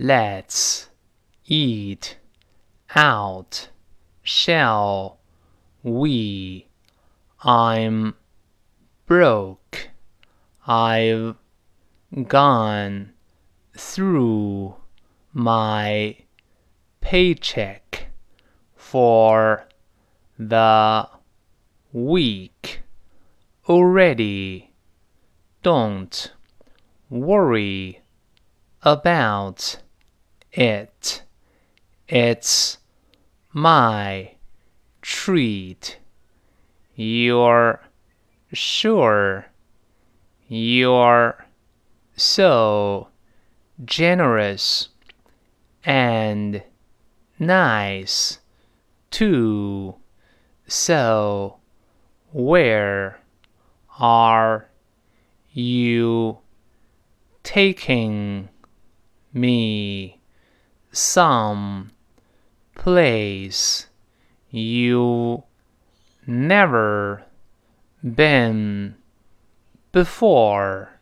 Let's eat out, shall we? I'm broke. I've gone through my paycheck for the week already. Don't worry about it. It's my treat. You're sure you're so generous and nice too. So, where are you taking me? Some place you never been before.